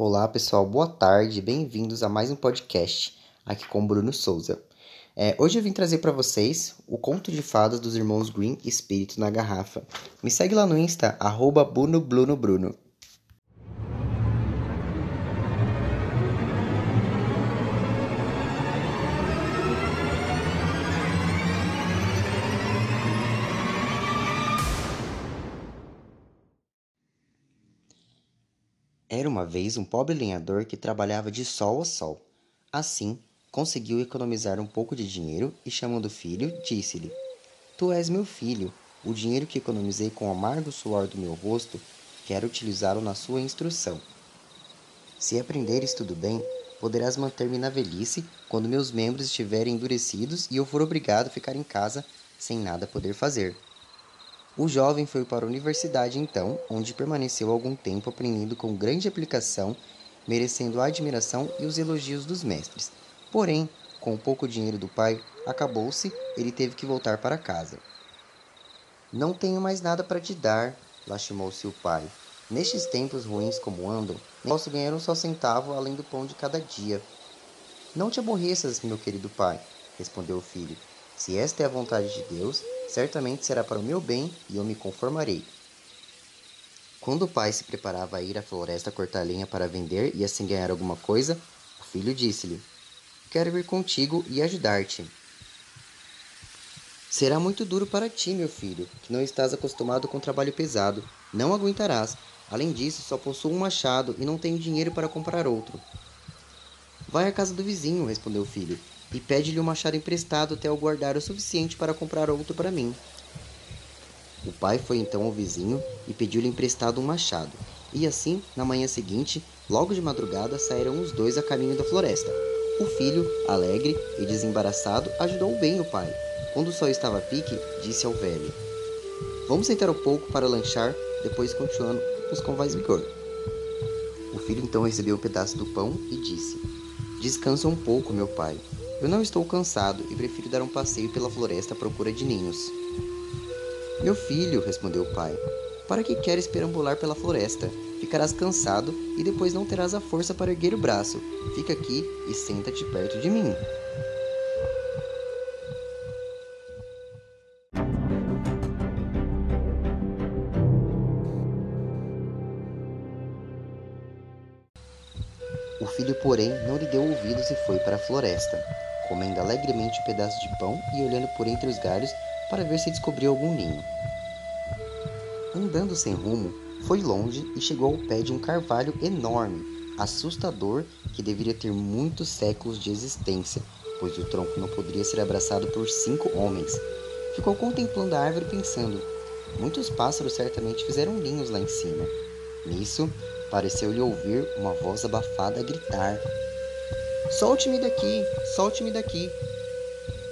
Olá pessoal, boa tarde, bem-vindos a mais um podcast aqui com Bruno Souza. É, hoje eu vim trazer para vocês o conto de fadas dos irmãos Green Espírito na Garrafa. Me segue lá no Insta, arroba Bruno Bruno. Era uma vez um pobre lenhador que trabalhava de sol a sol. Assim, conseguiu economizar um pouco de dinheiro e, chamando o filho, disse-lhe: Tu és meu filho. O dinheiro que economizei com o amargo suor do meu rosto, quero utilizá-lo na sua instrução. Se aprenderes tudo bem, poderás manter-me na velhice quando meus membros estiverem endurecidos e eu for obrigado a ficar em casa sem nada poder fazer. O jovem foi para a universidade então, onde permaneceu algum tempo aprendendo com grande aplicação, merecendo a admiração e os elogios dos mestres. Porém, com o pouco dinheiro do pai, acabou-se, ele teve que voltar para casa. Não tenho mais nada para te dar, lastimou-se o pai. Nestes tempos ruins como andam, não posso ganhar um só centavo além do pão de cada dia. Não te aborreças, meu querido pai, respondeu o filho. Se esta é a vontade de Deus, certamente será para o meu bem e eu me conformarei. Quando o pai se preparava a ir à floresta cortar lenha para vender e assim ganhar alguma coisa, o filho disse-lhe: Quero ir contigo e ajudar-te. Será muito duro para ti, meu filho, que não estás acostumado com trabalho pesado. Não aguentarás. Além disso, só possuo um machado e não tenho dinheiro para comprar outro. Vai à casa do vizinho, respondeu o filho, e pede-lhe um machado emprestado até eu guardar o suficiente para comprar outro para mim. O pai foi então ao vizinho e pediu-lhe emprestado um machado. E assim, na manhã seguinte, logo de madrugada, saíram os dois a caminho da floresta. O filho, alegre e desembaraçado, ajudou bem o pai. Quando o sol estava a pique, disse ao velho: Vamos sentar um pouco para lanchar, depois continuamos com mais vigor. O filho então recebeu um pedaço do pão e disse: Descansa um pouco, meu pai. Eu não estou cansado e prefiro dar um passeio pela floresta à procura de ninhos. Meu filho, respondeu o pai, para que queres perambular pela floresta? Ficarás cansado e depois não terás a força para erguer o braço. Fica aqui e senta-te perto de mim. O filho, porém, não lhe deu ouvidos e foi para a floresta comendo alegremente um pedaço de pão e olhando por entre os galhos para ver se descobriu algum ninho. Andando sem rumo, foi longe e chegou ao pé de um carvalho enorme, assustador, que deveria ter muitos séculos de existência, pois o tronco não poderia ser abraçado por cinco homens. Ficou contemplando a árvore pensando: muitos pássaros certamente fizeram ninhos lá em cima. Nisso, pareceu-lhe ouvir uma voz abafada gritar: Solte-me daqui, solte-me daqui.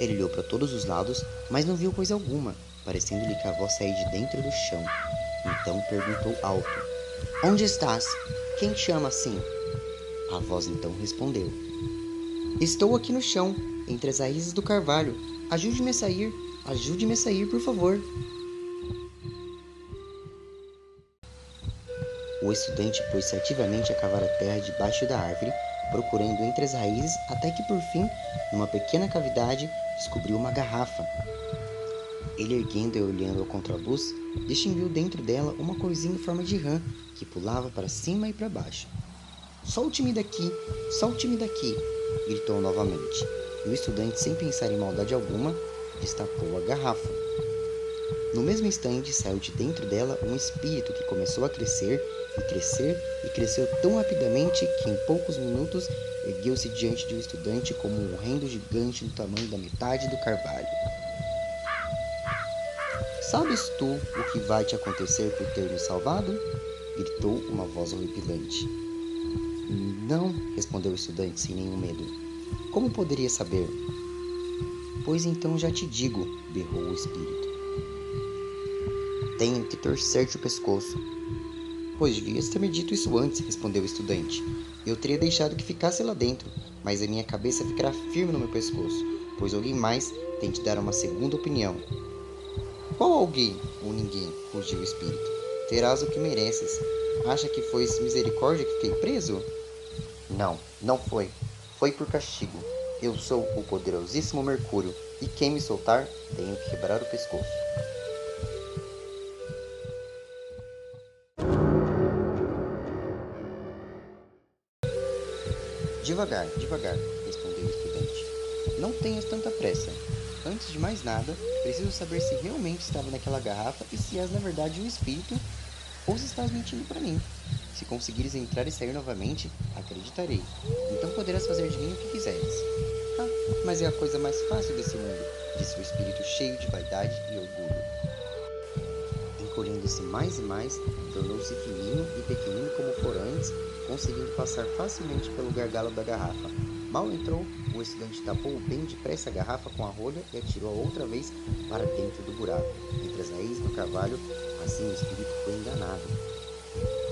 Ele olhou para todos os lados, mas não viu coisa alguma, parecendo-lhe que a voz saía de dentro do chão. Então perguntou alto: Onde estás? Quem te chama assim? A voz então respondeu: Estou aqui no chão, entre as raízes do carvalho. Ajude-me a sair, ajude-me a sair, por favor. O estudante pôs-se ativamente a cavar a terra debaixo da árvore procurando entre as raízes, até que por fim, numa pequena cavidade, descobriu uma garrafa. Ele, erguendo e olhando ao contraluz, distinguiu dentro dela uma coisinha em forma de rã que pulava para cima e para baixo. Solte-me daqui, solte-me daqui, gritou novamente. E o estudante, sem pensar em maldade alguma, destapou a garrafa. No mesmo instante, saiu de dentro dela um espírito que começou a crescer e crescer e cresceu tão rapidamente que em poucos minutos ergueu-se diante de um estudante como um rendo gigante do tamanho da metade do carvalho. Sabes tu o que vai te acontecer por ter me salvado? gritou uma voz horripilante. Não, respondeu o estudante sem nenhum medo. Como poderia saber? Pois então já te digo, berrou o espírito. Tenho que torcer-te o pescoço, Pois devias ter me dito isso antes, respondeu o estudante. Eu teria deixado que ficasse lá dentro, mas a minha cabeça ficará firme no meu pescoço, pois alguém mais tem de dar uma segunda opinião. Qual alguém ou ninguém? rugiu o espírito. Terás o que mereces. Acha que foi misericórdia que fiquei preso? Não, não foi. Foi por castigo. Eu sou o poderosíssimo Mercúrio, e quem me soltar, tenho que quebrar o pescoço. Devagar, devagar, respondeu o estudante. Não tenhas tanta pressa. Antes de mais nada, preciso saber se realmente estava naquela garrafa e se és na verdade um espírito ou se estás mentindo para mim. Se conseguires entrar e sair novamente, acreditarei. Então poderás fazer de mim o que quiseres. Ah, mas é a coisa mais fácil desse mundo, disse o espírito cheio de vaidade e orgulho. Encolhendo-se mais e mais, tornou-se fininho e pequenino como for antes, conseguindo passar facilmente pelo gargalo da garrafa. Mal entrou, o estudante tapou bem depressa a garrafa com a rolha e atirou outra vez para dentro do buraco, entre as raízes do carvalho. Assim o espírito foi enganado.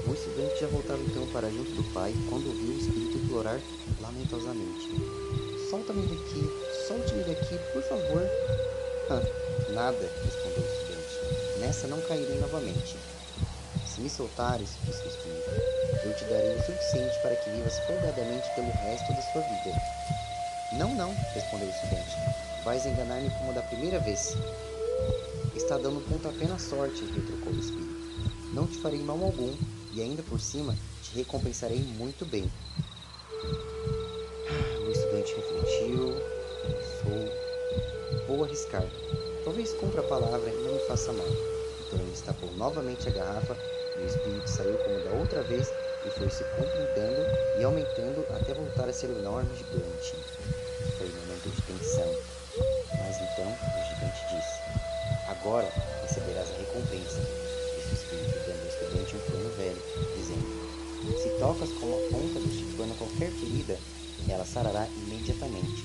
O estudante já voltava então para junto do pai quando ouviu o espírito implorar lamentosamente: Solta-me daqui, solte-me daqui, por favor. Ah, nada, respondeu o estudante. Nessa não cairei novamente. Se me soltares, disse o espírito, eu te darei o suficiente para que vivas folgadamente pelo resto da sua vida. Não, não, respondeu o estudante. Vais enganar-me como da primeira vez. Está dando pontapé na sorte, retrucou o espírito. Não te farei mal algum, e ainda por cima te recompensarei muito bem. O estudante refletiu, pensou. Vou arriscar. Talvez cumpra a palavra e não me faça mal. Ele destapou novamente a garrafa e o espírito saiu como da outra vez e foi se comprimidando e aumentando até voltar a ser enorme e gigante. Foi um momento de tensão. Mas então o gigante disse: Agora receberás a recompensa. Disse o espírito dando ao estudante um pano velho, dizendo: Se tocas com a ponta deste pano qualquer ferida, ela sarará imediatamente.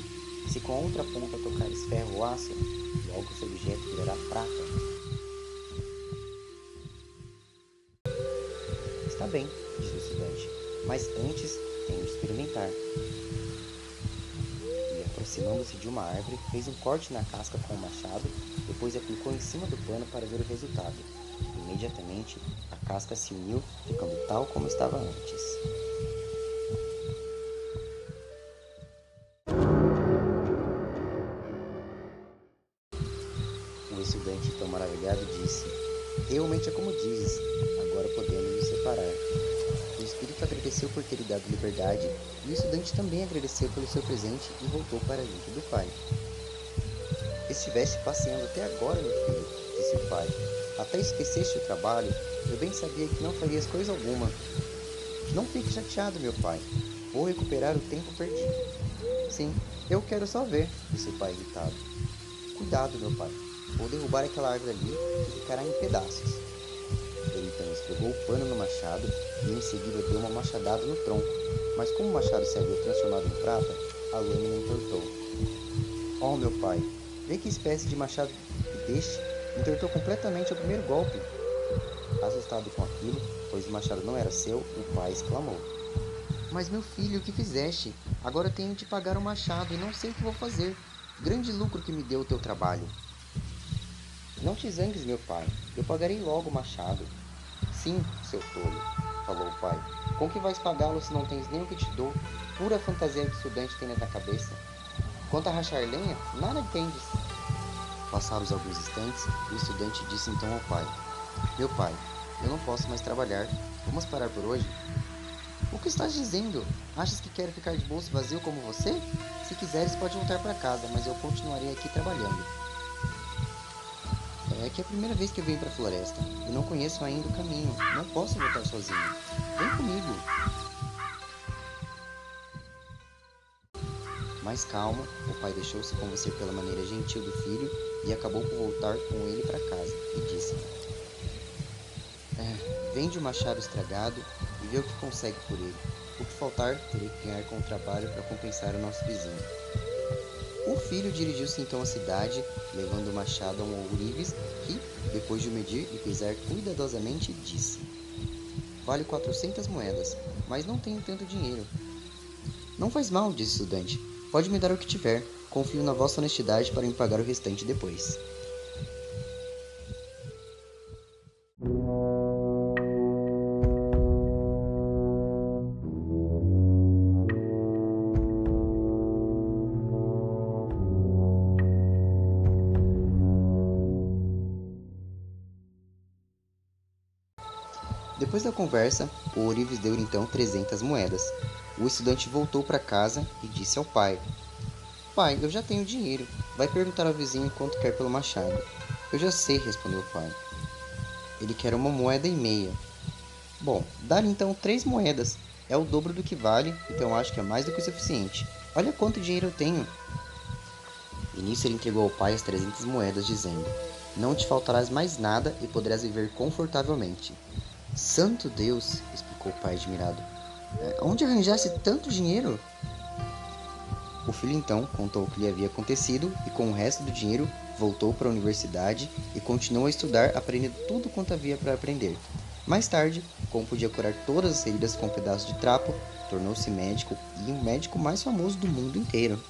Se com a outra ponta tocares ferro ou aço, logo esse objeto virará prata. Bem, disse o estudante, mas antes tenho de experimentar. E aproximando-se de uma árvore, fez um corte na casca com o machado, depois aplicou em cima do pano para ver o resultado. Imediatamente, a casca se uniu, ficando tal como estava antes. O estudante, tão maravilhado, disse: Realmente é como dizes, agora podemos nos separar. O espírito agradeceu por ter lhe dado liberdade e o estudante também agradeceu pelo seu presente e voltou para junto do pai. Estiveste passeando até agora, meu filho, disse o pai. Até esqueceste o trabalho, eu bem sabia que não farias coisa alguma. Não fique chateado, meu pai. Vou recuperar o tempo perdido. Sim, eu quero só ver, disse o pai irritado. Cuidado, meu pai. Vou derrubar aquela árvore ali e ficará em pedaços. Ele então esfregou o pano no machado e em seguida deu uma machadada no tronco, mas como o machado se havia transformado em prata, a lâmina entortou. Oh, meu pai, vê que espécie de machado que deste entortou completamente ao primeiro golpe. Assustado com aquilo, pois o machado não era seu, o pai exclamou. Mas meu filho, o que fizeste? Agora tenho de pagar o machado e não sei o que vou fazer. Grande lucro que me deu o teu trabalho. Não te zangues, meu pai. Eu pagarei logo o machado. Sim, seu tolo, falou o pai. Com que vais pagá-lo se não tens nem o que te dou? Pura fantasia que estudante tem na cabeça. Quanto a rachar lenha, nada entendes. Passados alguns instantes, o estudante disse então ao pai: Meu pai, eu não posso mais trabalhar. Vamos parar por hoje? O que estás dizendo? Achas que quero ficar de bolso vazio como você? Se quiseres, pode voltar para casa, mas eu continuarei aqui trabalhando. É que é a primeira vez que eu venho para a floresta e não conheço ainda o caminho. Não posso voltar sozinho. Vem comigo. Mais calmo, o pai deixou-se convencer pela maneira gentil do filho e acabou por voltar com ele para casa e disse: é, Vende o machado estragado e vê o que consegue por ele. O que faltar, terei que ganhar com o trabalho para compensar o nosso vizinho. O filho dirigiu-se então à cidade, levando o machado a um ourives depois de o medir e pesar cuidadosamente, disse: Vale quatrocentas moedas, mas não tenho tanto dinheiro. Não faz mal, disse o estudante. Pode me dar o que tiver. Confio na vossa honestidade para me pagar o restante depois. Depois da conversa, o Ourives deu então 300 moedas. O estudante voltou para casa e disse ao pai: Pai, eu já tenho dinheiro. Vai perguntar ao vizinho quanto quer pelo machado. Eu já sei, respondeu o pai. Ele quer uma moeda e meia. Bom, dá-lhe então três moedas. É o dobro do que vale, então acho que é mais do que o suficiente. Olha quanto dinheiro eu tenho. E nisso ele entregou ao pai as trezentas moedas, dizendo: Não te faltarás mais nada e poderás viver confortavelmente. Santo Deus, explicou o pai admirado. É, onde arranjasse tanto dinheiro? O filho então contou o que lhe havia acontecido e, com o resto do dinheiro, voltou para a universidade e continuou a estudar, aprendendo tudo quanto havia para aprender. Mais tarde, como podia curar todas as feridas com um pedaço de trapo, tornou-se médico e o médico mais famoso do mundo inteiro.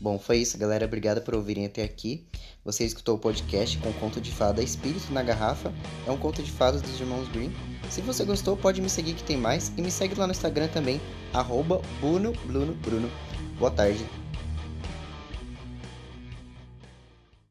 Bom, foi isso, galera. Obrigado por ouvirem até aqui. Você escutou o podcast com o conto de fada Espírito na Garrafa. É um conto de fadas dos irmãos Green. Se você gostou, pode me seguir que tem mais. E me segue lá no Instagram também, arroba Bruno, Bruno, Bruno. Boa tarde.